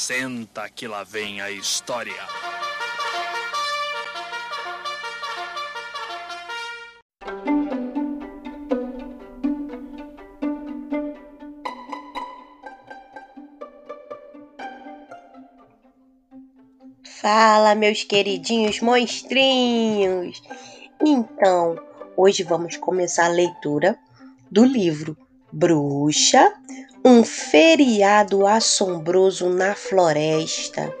Senta que lá vem a história. Fala, meus queridinhos monstrinhos! Então, hoje vamos começar a leitura do livro Bruxa, um feriado assombroso na floresta.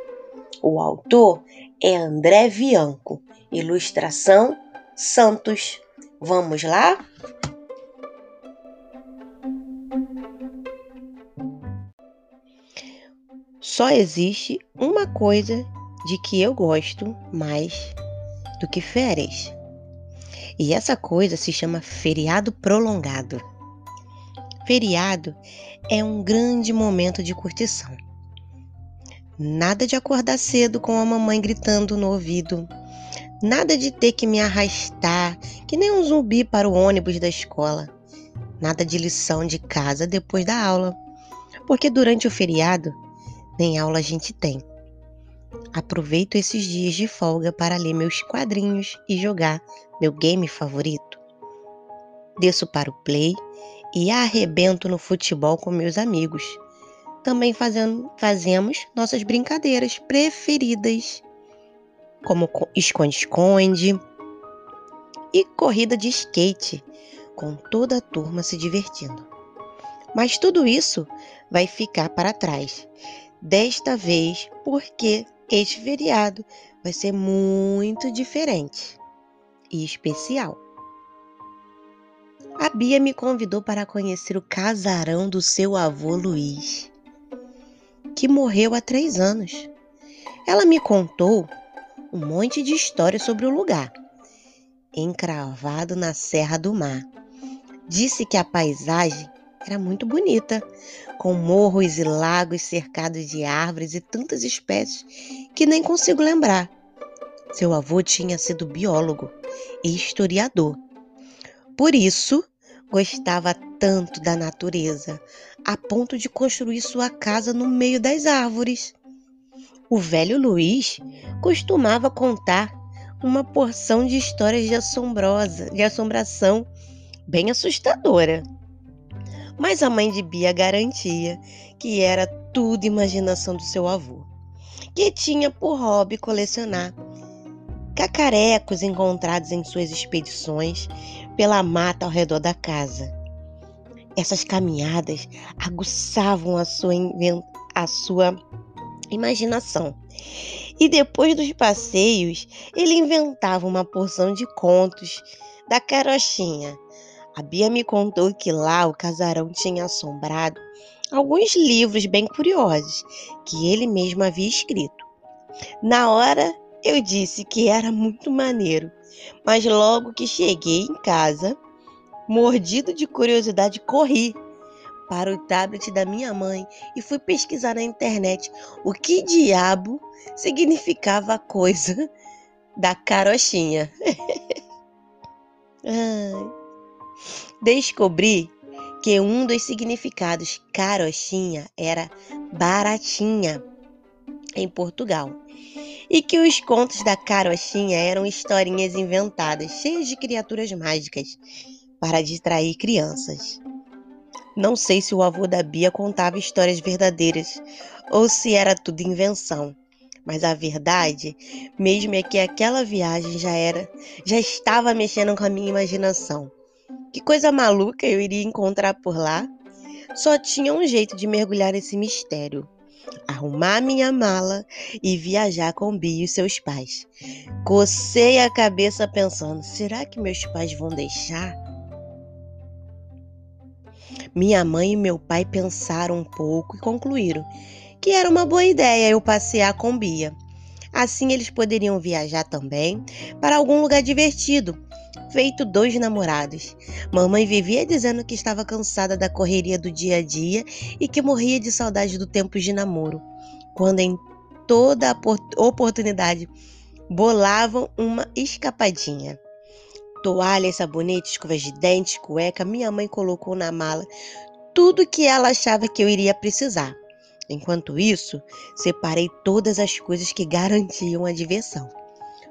O autor é André Bianco, ilustração Santos. Vamos lá? Só existe uma coisa de que eu gosto mais do que férias. E essa coisa se chama feriado prolongado. Feriado é um grande momento de curtição. Nada de acordar cedo com a mamãe gritando no ouvido. Nada de ter que me arrastar, que nem um zumbi para o ônibus da escola. Nada de lição de casa depois da aula. Porque durante o feriado, nem aula a gente tem. Aproveito esses dias de folga para ler meus quadrinhos e jogar meu game favorito. Desço para o play e arrebento no futebol com meus amigos. Também fazendo, fazemos nossas brincadeiras preferidas, como esconde-esconde e corrida de skate, com toda a turma se divertindo. Mas tudo isso vai ficar para trás. Desta vez, porque este feriado vai ser muito diferente e especial. A Bia me convidou para conhecer o casarão do seu avô Luiz, que morreu há três anos. Ela me contou um monte de histórias sobre o lugar, encravado na Serra do Mar. Disse que a paisagem era muito bonita, com morros e lagos cercados de árvores e tantas espécies que nem consigo lembrar. Seu avô tinha sido biólogo e historiador. Por isso, gostava tanto da natureza, a ponto de construir sua casa no meio das árvores. O velho Luiz costumava contar uma porção de histórias de assombrosa, de assombração bem assustadora. Mas a mãe de Bia garantia que era tudo imaginação do seu avô, que tinha por hobby colecionar cacarecos encontrados em suas expedições pela mata ao redor da casa. Essas caminhadas aguçavam a sua, a sua imaginação. E depois dos passeios, ele inventava uma porção de contos da carochinha a Bia me contou que lá o casarão tinha assombrado alguns livros bem curiosos que ele mesmo havia escrito. Na hora eu disse que era muito maneiro, mas logo que cheguei em casa, mordido de curiosidade, corri para o tablet da minha mãe e fui pesquisar na internet o que diabo significava a coisa da carochinha. Descobri que um dos significados carochinha era baratinha em Portugal e que os contos da carochinha eram historinhas inventadas, cheias de criaturas mágicas, para distrair crianças. Não sei se o avô da Bia contava histórias verdadeiras ou se era tudo invenção, mas a verdade mesmo é que aquela viagem já era, já estava mexendo com a minha imaginação. Que coisa maluca eu iria encontrar por lá? Só tinha um jeito de mergulhar nesse mistério: arrumar minha mala e viajar com Bia e seus pais. Cocei a cabeça pensando: será que meus pais vão deixar? Minha mãe e meu pai pensaram um pouco e concluíram que era uma boa ideia eu passear com Bia. Assim eles poderiam viajar também para algum lugar divertido feito dois namorados. Mamãe vivia dizendo que estava cansada da correria do dia a dia e que morria de saudade do tempo de namoro, quando em toda oportunidade bolavam uma escapadinha. Toalhas, sabonete, escovas de dente, cueca, minha mãe colocou na mala tudo que ela achava que eu iria precisar. Enquanto isso, separei todas as coisas que garantiam a diversão.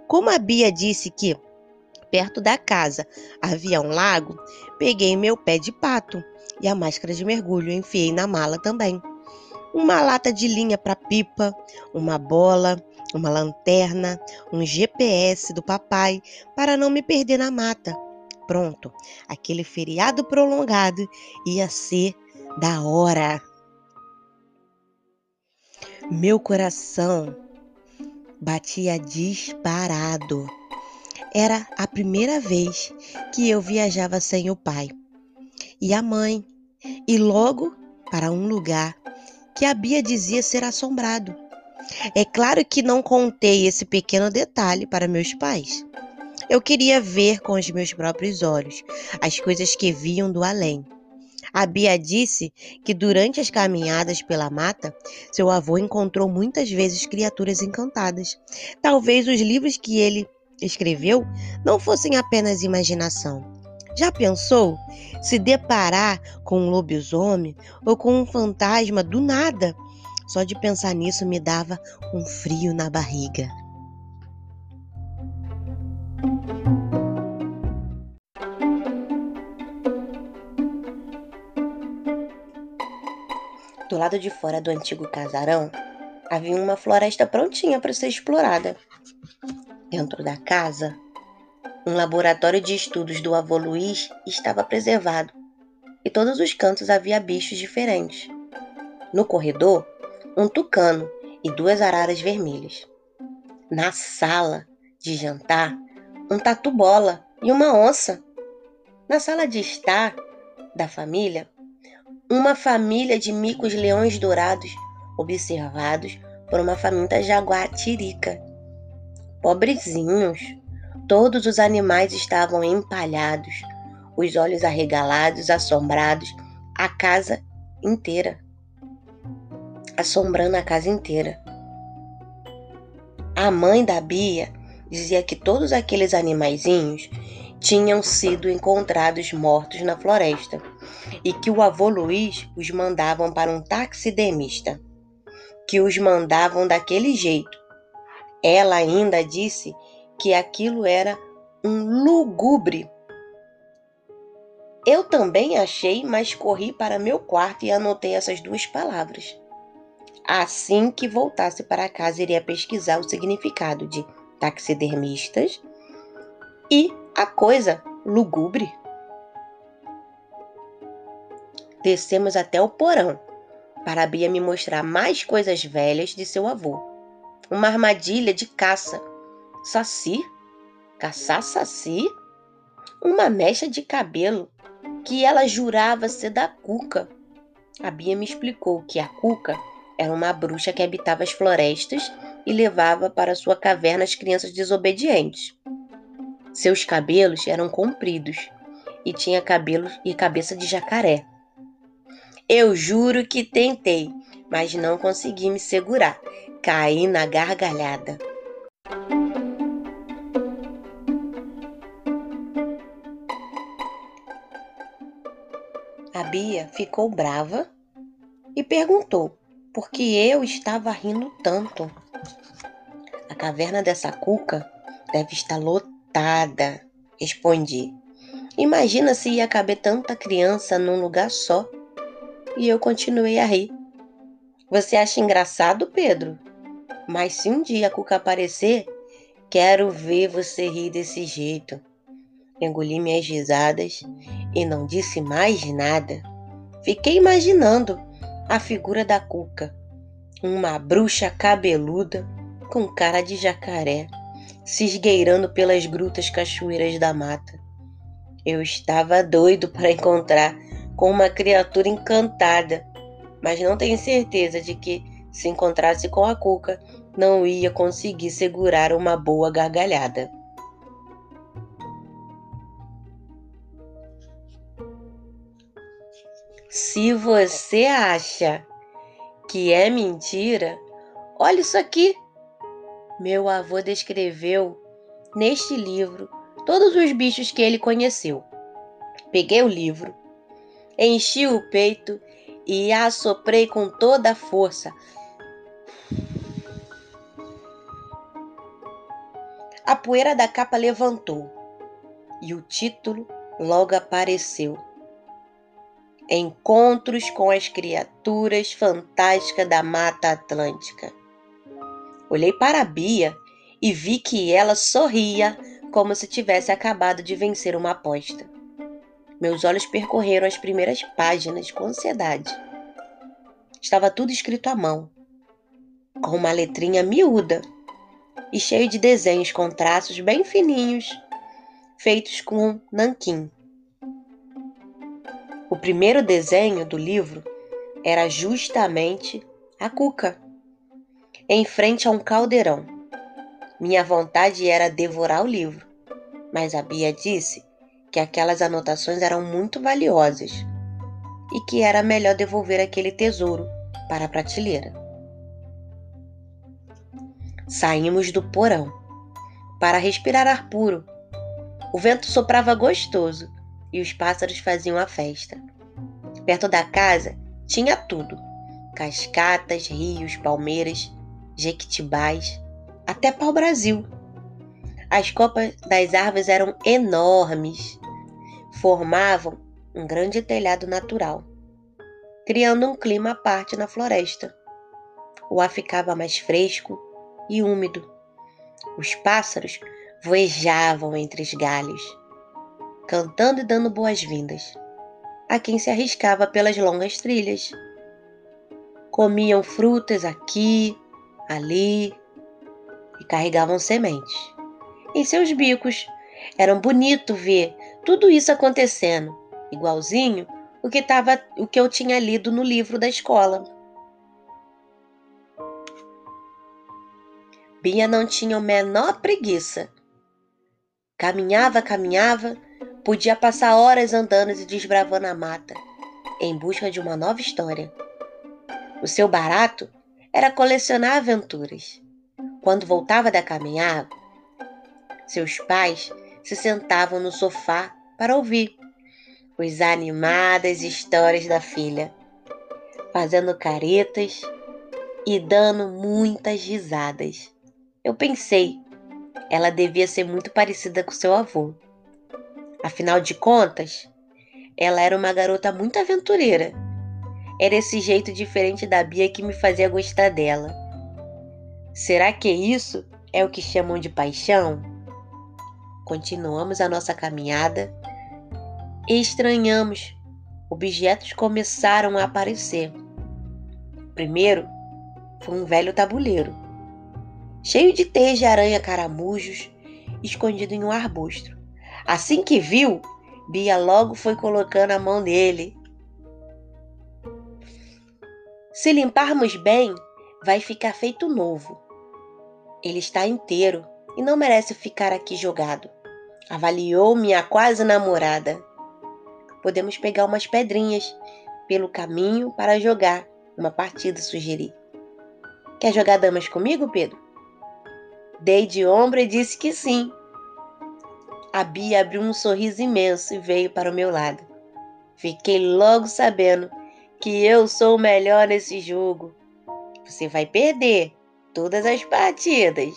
Como a Bia disse que perto da casa havia um lago, peguei meu pé de pato e a máscara de mergulho enfiei na mala também. Uma lata de linha para pipa, uma bola, uma lanterna, um GPS do papai para não me perder na mata. Pronto, aquele feriado prolongado ia ser da hora. Meu coração batia disparado. Era a primeira vez que eu viajava sem o pai e a mãe, e logo para um lugar que a Bia dizia ser assombrado. É claro que não contei esse pequeno detalhe para meus pais. Eu queria ver com os meus próprios olhos as coisas que viam do além. A Bia disse que durante as caminhadas pela mata, seu avô encontrou muitas vezes criaturas encantadas. Talvez os livros que ele escreveu não fossem apenas imaginação. Já pensou se deparar com um lobisomem ou com um fantasma do nada? Só de pensar nisso me dava um frio na barriga. Do lado de fora do antigo casarão, havia uma floresta prontinha para ser explorada. Dentro da casa, um laboratório de estudos do avô Luiz estava preservado e todos os cantos havia bichos diferentes. No corredor, um tucano e duas araras vermelhas. Na sala de jantar, um tatu-bola e uma onça. Na sala de estar da família, uma família de micos leões dourados observados por uma faminta jaguatirica. Pobrezinhos, todos os animais estavam empalhados, os olhos arregalados, assombrados, a casa inteira. Assombrando a casa inteira. A mãe da Bia dizia que todos aqueles animaizinhos tinham sido encontrados mortos na floresta e que o avô Luiz os mandavam para um taxidermista, que os mandavam daquele jeito. Ela ainda disse que aquilo era um lugubre. Eu também achei, mas corri para meu quarto e anotei essas duas palavras. Assim que voltasse para casa, iria pesquisar o significado de taxidermistas e a coisa lugubre. Descemos até o porão para Bia me mostrar mais coisas velhas de seu avô. Uma armadilha de caça. Saci? Caçar saci? Uma mecha de cabelo que ela jurava ser da Cuca. A Bia me explicou que a Cuca era uma bruxa que habitava as florestas e levava para sua caverna as crianças desobedientes. Seus cabelos eram compridos e tinha cabelo e cabeça de jacaré. Eu juro que tentei, mas não consegui me segurar. Caí na gargalhada. A Bia ficou brava e perguntou por que eu estava rindo tanto. A caverna dessa cuca deve estar lotada, respondi. Imagina se ia caber tanta criança num lugar só. E eu continuei a rir. Você acha engraçado, Pedro? Mas se um dia a cuca aparecer, quero ver você rir desse jeito. Engoli minhas risadas e não disse mais nada. Fiquei imaginando a figura da cuca, uma bruxa cabeluda com cara de jacaré, se esgueirando pelas grutas cachoeiras da mata. Eu estava doido para encontrar com uma criatura encantada, mas não tenho certeza de que, se encontrasse com a cuca, não ia conseguir segurar uma boa gargalhada. Se você acha que é mentira, olha isso aqui. Meu avô descreveu neste livro todos os bichos que ele conheceu. Peguei o livro, enchi o peito e assoprei com toda a força. A poeira da capa levantou e o título logo apareceu. Encontros com as criaturas fantásticas da Mata Atlântica. Olhei para a Bia e vi que ela sorria como se tivesse acabado de vencer uma aposta. Meus olhos percorreram as primeiras páginas com ansiedade. Estava tudo escrito à mão, com uma letrinha miúda e cheio de desenhos com traços bem fininhos, feitos com nanquim. O primeiro desenho do livro era justamente a cuca, em frente a um caldeirão. Minha vontade era devorar o livro, mas a Bia disse que aquelas anotações eram muito valiosas e que era melhor devolver aquele tesouro para a prateleira. Saímos do porão para respirar ar puro. O vento soprava gostoso e os pássaros faziam a festa. Perto da casa tinha tudo: cascatas, rios, palmeiras, jequitibás, até pau-brasil. As copas das árvores eram enormes formavam um grande telhado natural, criando um clima à parte na floresta. O ar ficava mais fresco e úmido. Os pássaros voejavam entre os galhos, cantando e dando boas-vindas a quem se arriscava pelas longas trilhas. Comiam frutas aqui, ali e carregavam sementes. Em seus bicos era bonito ver tudo isso acontecendo, igualzinho o que, tava, o que eu tinha lido no livro da escola. Bia não tinha a menor preguiça. Caminhava, caminhava, podia passar horas andando e desbravando a mata, em busca de uma nova história. O seu barato era colecionar aventuras. Quando voltava da caminhada, seus pais se sentavam no sofá para ouvir as animadas histórias da filha, fazendo caretas e dando muitas risadas. Eu pensei, ela devia ser muito parecida com seu avô. Afinal de contas, ela era uma garota muito aventureira. Era esse jeito diferente da Bia que me fazia gostar dela. Será que isso é o que chamam de paixão? Continuamos a nossa caminhada e estranhamos. Objetos começaram a aparecer. Primeiro foi um velho tabuleiro, cheio de teias de aranha caramujos, escondido em um arbusto. Assim que viu, Bia logo foi colocando a mão nele. Se limparmos bem, vai ficar feito novo. Ele está inteiro e não merece ficar aqui jogado avaliou minha quase namorada. Podemos pegar umas pedrinhas pelo caminho para jogar uma partida, sugeri. Quer jogar damas comigo, Pedro? Dei de ombro e disse que sim. A Bia abriu um sorriso imenso e veio para o meu lado. Fiquei logo sabendo que eu sou o melhor nesse jogo. Você vai perder todas as partidas.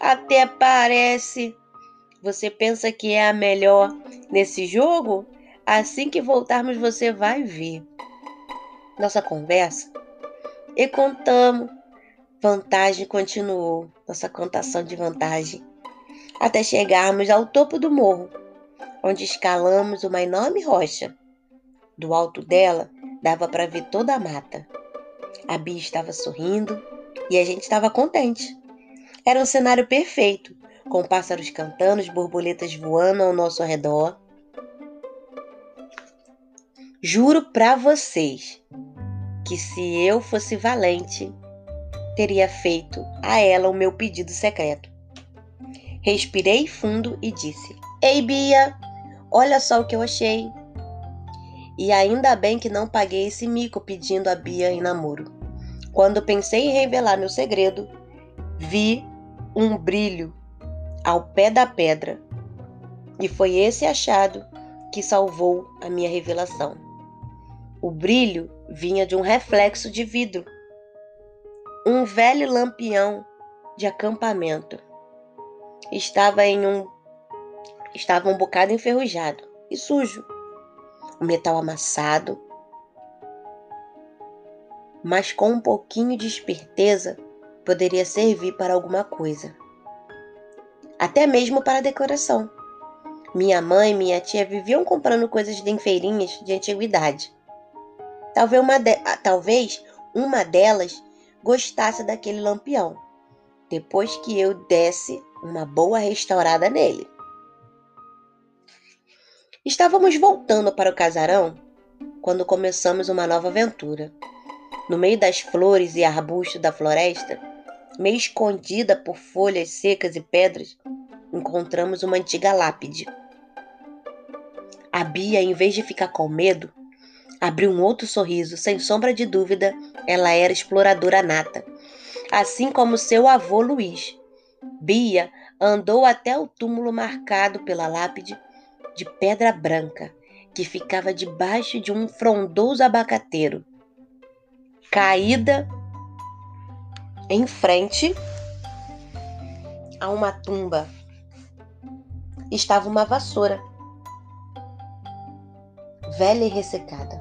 Até parece, você pensa que é a melhor nesse jogo? Assim que voltarmos, você vai ver. Nossa conversa e contamos. Vantagem continuou, nossa contação de vantagem, até chegarmos ao topo do morro, onde escalamos uma enorme rocha. Do alto dela dava para ver toda a mata. A Bia estava sorrindo e a gente estava contente. Era um cenário perfeito com pássaros cantando, borboletas voando ao nosso redor. Juro para vocês que se eu fosse valente, teria feito a ela o meu pedido secreto. Respirei fundo e disse: Ei, Bia, olha só o que eu achei. E ainda bem que não paguei esse mico pedindo a Bia em namoro. Quando pensei em revelar meu segredo, vi um brilho ao pé da pedra. E foi esse achado que salvou a minha revelação. O brilho vinha de um reflexo de vidro. Um velho lampião de acampamento. Estava em um estava um bocado enferrujado e sujo. O metal amassado, mas com um pouquinho de esperteza poderia servir para alguma coisa. Até mesmo para decoração. Minha mãe e minha tia viviam comprando coisas de feirinhas de antiguidade. Talvez uma, de... Talvez uma delas gostasse daquele lampião, depois que eu desse uma boa restaurada nele. Estávamos voltando para o casarão quando começamos uma nova aventura. No meio das flores e arbustos da floresta, meio escondida por folhas secas e pedras, encontramos uma antiga lápide. A Bia, em vez de ficar com medo, abriu um outro sorriso. Sem sombra de dúvida, ela era exploradora nata, assim como seu avô Luiz. Bia andou até o túmulo marcado pela lápide de pedra branca que ficava debaixo de um frondoso abacateiro caída em frente a uma tumba estava uma vassoura velha e ressecada.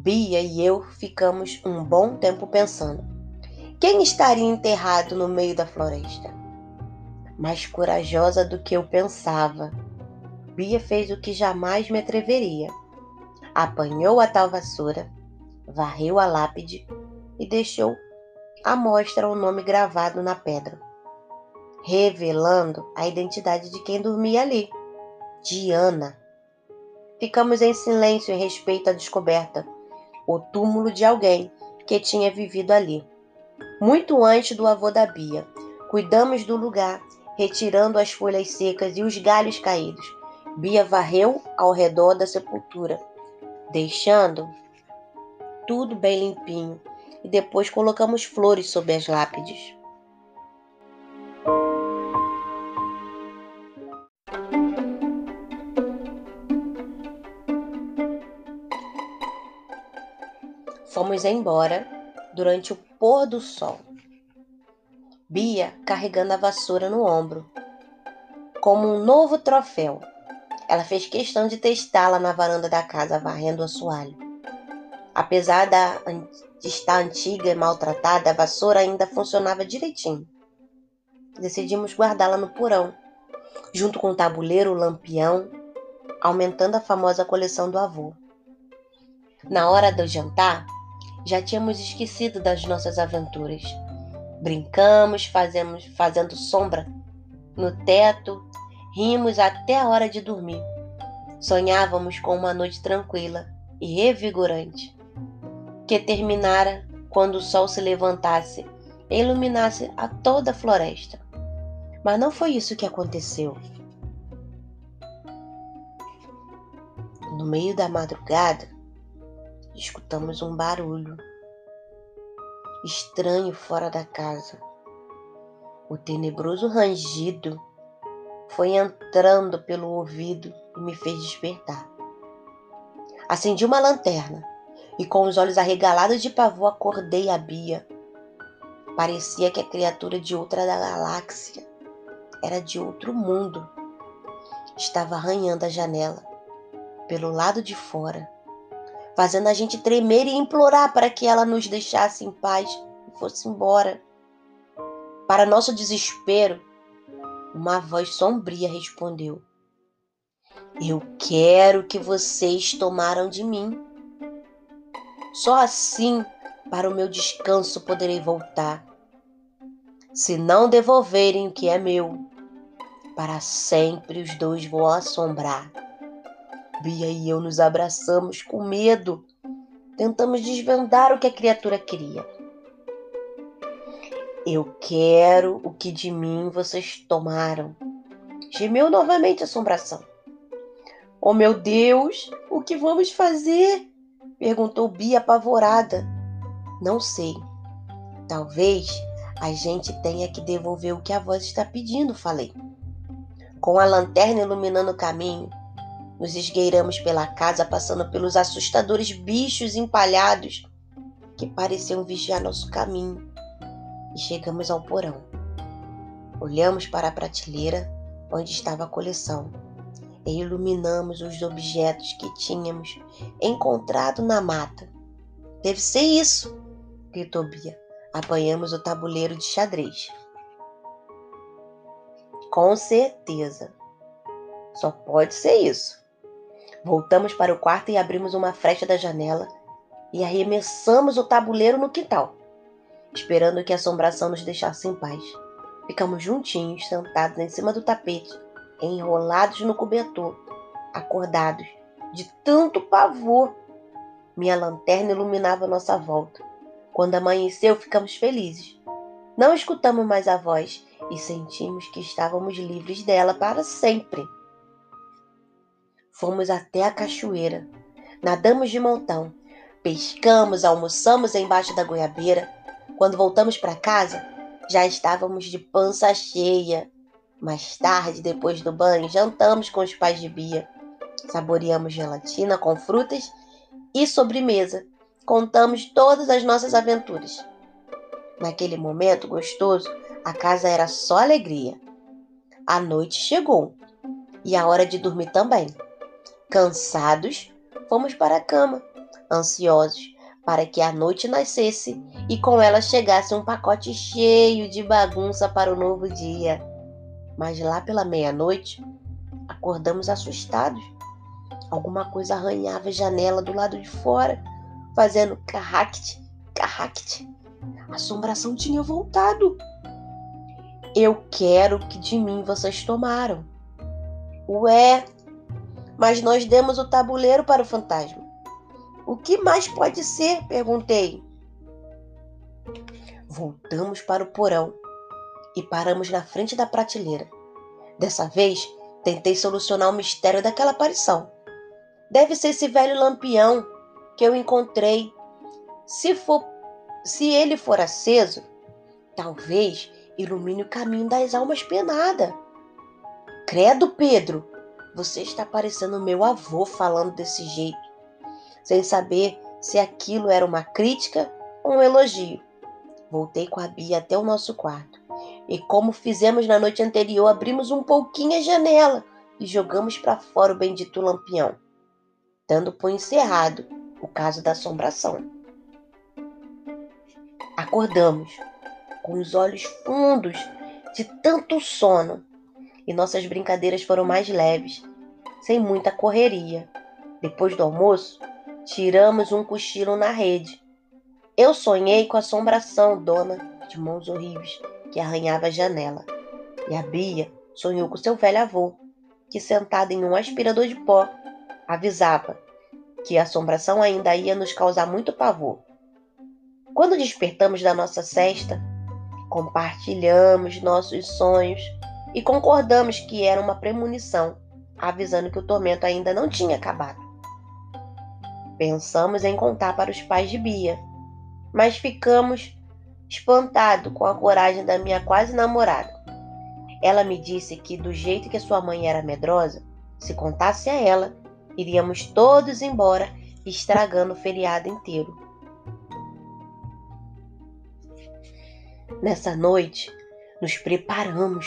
Bia e eu ficamos um bom tempo pensando: quem estaria enterrado no meio da floresta? Mais corajosa do que eu pensava, Bia fez o que jamais me atreveria. Apanhou a tal vassoura varreu a lápide e deixou à mostra o nome gravado na pedra, revelando a identidade de quem dormia ali, Diana. Ficamos em silêncio em respeito à descoberta, o túmulo de alguém que tinha vivido ali. Muito antes do avô da Bia, cuidamos do lugar, retirando as folhas secas e os galhos caídos. Bia varreu ao redor da sepultura, deixando tudo bem limpinho e depois colocamos flores sobre as lápides. Fomos embora durante o pôr do sol. Bia carregando a vassoura no ombro, como um novo troféu. Ela fez questão de testá-la na varanda da casa, varrendo o assoalho. Apesar de estar antiga e maltratada, a vassoura ainda funcionava direitinho. Decidimos guardá-la no porão, junto com o tabuleiro, o lampião, aumentando a famosa coleção do avô. Na hora do jantar, já tínhamos esquecido das nossas aventuras. Brincamos, fazemos, fazendo sombra no teto, rimos até a hora de dormir. Sonhávamos com uma noite tranquila e revigorante que terminara quando o sol se levantasse e iluminasse a toda a floresta. Mas não foi isso que aconteceu. No meio da madrugada, escutamos um barulho estranho fora da casa. O tenebroso rangido foi entrando pelo ouvido e me fez despertar. Acendi uma lanterna e com os olhos arregalados de pavor acordei a Bia. Parecia que a criatura de outra galáxia era de outro mundo. Estava arranhando a janela pelo lado de fora, fazendo a gente tremer e implorar para que ela nos deixasse em paz e fosse embora. Para nosso desespero, uma voz sombria respondeu: Eu quero que vocês tomaram de mim. Só assim, para o meu descanso, poderei voltar. Se não devolverem o que é meu, para sempre os dois vão assombrar. Bia e eu nos abraçamos com medo. Tentamos desvendar o que a criatura queria. Eu quero o que de mim vocês tomaram. Gemeu novamente a assombração. Oh meu Deus, o que vamos fazer? Perguntou Bia apavorada. Não sei. Talvez a gente tenha que devolver o que a voz está pedindo, falei. Com a lanterna iluminando o caminho, Nos esgueiramos pela casa, passando pelos assustadores bichos empalhados que pareciam vigiar nosso caminho, e chegamos ao porão. Olhamos para a prateleira onde estava a coleção e iluminamos os objetos que tínhamos encontrado na mata. Deve ser isso, gritou Bia. Apanhamos o tabuleiro de xadrez. Com certeza. Só pode ser isso. Voltamos para o quarto e abrimos uma frecha da janela e arremessamos o tabuleiro no quintal, esperando que a assombração nos deixasse em paz. Ficamos juntinhos, sentados em cima do tapete, enrolados no cobertor, acordados, de tanto pavor. Minha lanterna iluminava nossa volta. Quando amanheceu, ficamos felizes. Não escutamos mais a voz e sentimos que estávamos livres dela para sempre. Fomos até a cachoeira, nadamos de montão, pescamos, almoçamos embaixo da goiabeira. Quando voltamos para casa, já estávamos de pança cheia. Mais tarde, depois do banho, jantamos com os pais de Bia. Saboreamos gelatina com frutas e sobremesa. Contamos todas as nossas aventuras. Naquele momento gostoso, a casa era só alegria. A noite chegou e a hora de dormir também. Cansados, fomos para a cama, ansiosos para que a noite nascesse e com ela chegasse um pacote cheio de bagunça para o novo dia. Mas lá pela meia-noite, acordamos assustados. Alguma coisa arranhava a janela do lado de fora, fazendo carract, carract. A assombração tinha voltado. Eu quero que de mim vocês tomaram. Ué, mas nós demos o tabuleiro para o fantasma. O que mais pode ser? perguntei. Voltamos para o porão e paramos na frente da prateleira. Dessa vez, tentei solucionar o mistério daquela aparição. Deve ser esse velho lampião que eu encontrei. Se for, se ele for aceso, talvez ilumine o caminho das almas penadas. Credo, Pedro, você está parecendo meu avô falando desse jeito sem saber se aquilo era uma crítica ou um elogio. Voltei com a Bia até o nosso quarto e, como fizemos na noite anterior, abrimos um pouquinho a janela e jogamos para fora o bendito lampião, dando por encerrado o caso da assombração. Acordamos com os olhos fundos de tanto sono e nossas brincadeiras foram mais leves, sem muita correria. Depois do almoço, Tiramos um cochilo na rede. Eu sonhei com a assombração dona de mãos horríveis que arranhava a janela. E a Bia sonhou com seu velho avô, que sentado em um aspirador de pó, avisava que a assombração ainda ia nos causar muito pavor. Quando despertamos da nossa cesta, compartilhamos nossos sonhos e concordamos que era uma premonição, avisando que o tormento ainda não tinha acabado. Pensamos em contar para os pais de Bia, mas ficamos espantados com a coragem da minha quase namorada. Ela me disse que, do jeito que sua mãe era medrosa, se contasse a ela, iríamos todos embora, estragando o feriado inteiro. Nessa noite, nos preparamos,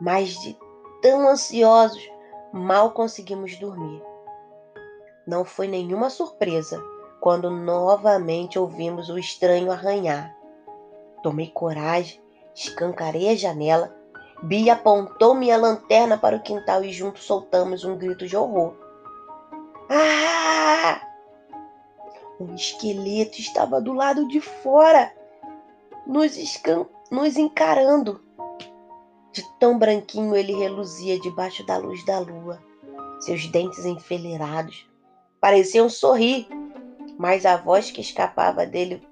mas de tão ansiosos, mal conseguimos dormir. Não foi nenhuma surpresa quando novamente ouvimos o estranho arranhar. Tomei coragem, escancarei a janela. Bia apontou minha lanterna para o quintal e juntos soltamos um grito de horror. Ah! Um esqueleto estava do lado de fora, nos, nos encarando. De tão branquinho ele reluzia debaixo da luz da lua, seus dentes enfileirados pareciam sorrir, mas a voz que escapava dele,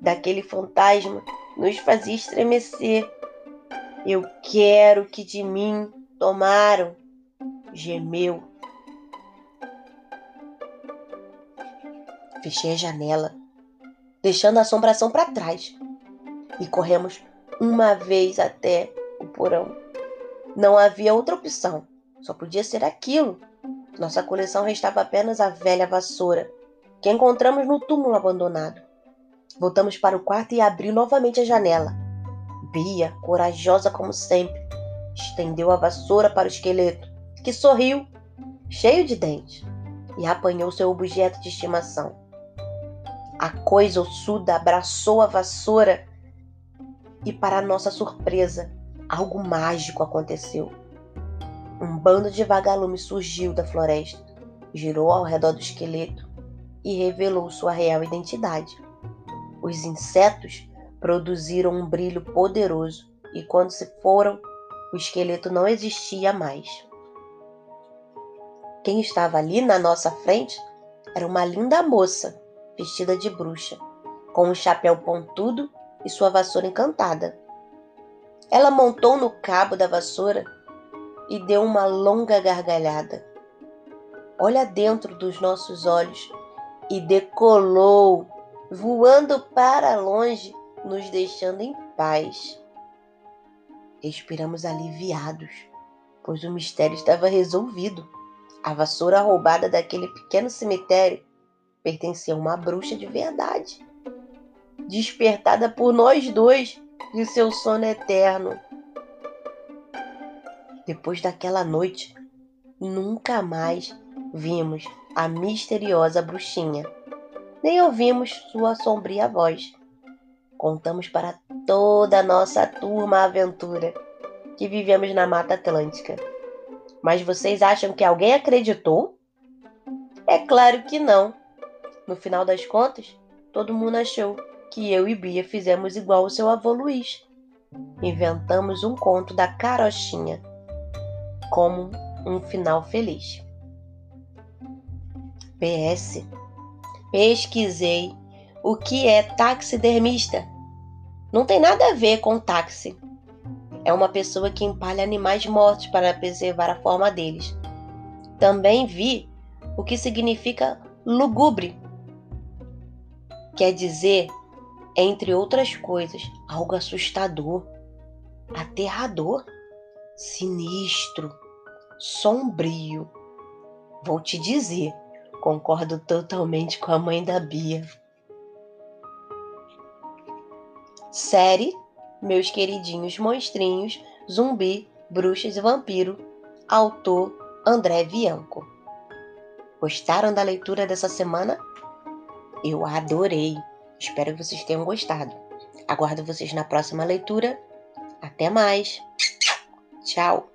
daquele fantasma, nos fazia estremecer. Eu quero que de mim tomaram, gemeu. Fechei a janela, deixando a assombração para trás, e corremos uma vez até o porão. Não havia outra opção. Só podia ser aquilo. Nossa coleção restava apenas a velha vassoura, que encontramos no túmulo abandonado. Voltamos para o quarto e abriu novamente a janela. Bia, corajosa como sempre, estendeu a vassoura para o esqueleto, que sorriu, cheio de dentes, e apanhou seu objeto de estimação. A coisa ossuda abraçou a vassoura e, para nossa surpresa, algo mágico aconteceu. Um bando de vagalumes surgiu da floresta, girou ao redor do esqueleto e revelou sua real identidade. Os insetos produziram um brilho poderoso e, quando se foram, o esqueleto não existia mais. Quem estava ali na nossa frente era uma linda moça, vestida de bruxa, com um chapéu pontudo e sua vassoura encantada. Ela montou no cabo da vassoura e deu uma longa gargalhada. Olha dentro dos nossos olhos e decolou, voando para longe, nos deixando em paz. Respiramos aliviados, pois o mistério estava resolvido. A vassoura roubada daquele pequeno cemitério pertencia a uma bruxa de verdade, despertada por nós dois de seu sono eterno. Depois daquela noite, nunca mais vimos a misteriosa bruxinha, nem ouvimos sua sombria voz. Contamos para toda a nossa turma a aventura que vivemos na Mata Atlântica. Mas vocês acham que alguém acreditou? É claro que não. No final das contas, todo mundo achou que eu e Bia fizemos igual o seu avô Luiz. Inventamos um conto da carochinha como um final feliz. PS. Pesquisei o que é taxidermista. Não tem nada a ver com táxi. É uma pessoa que empalha animais mortos para preservar a forma deles. Também vi o que significa lugubre. Quer dizer, entre outras coisas, algo assustador, aterrador, sinistro sombrio. Vou te dizer, concordo totalmente com a mãe da Bia. Série Meus Queridinhos Monstrinhos, Zumbi, Bruxas e Vampiro, autor André Bianco. Gostaram da leitura dessa semana? Eu adorei. Espero que vocês tenham gostado. Aguardo vocês na próxima leitura. Até mais. Tchau.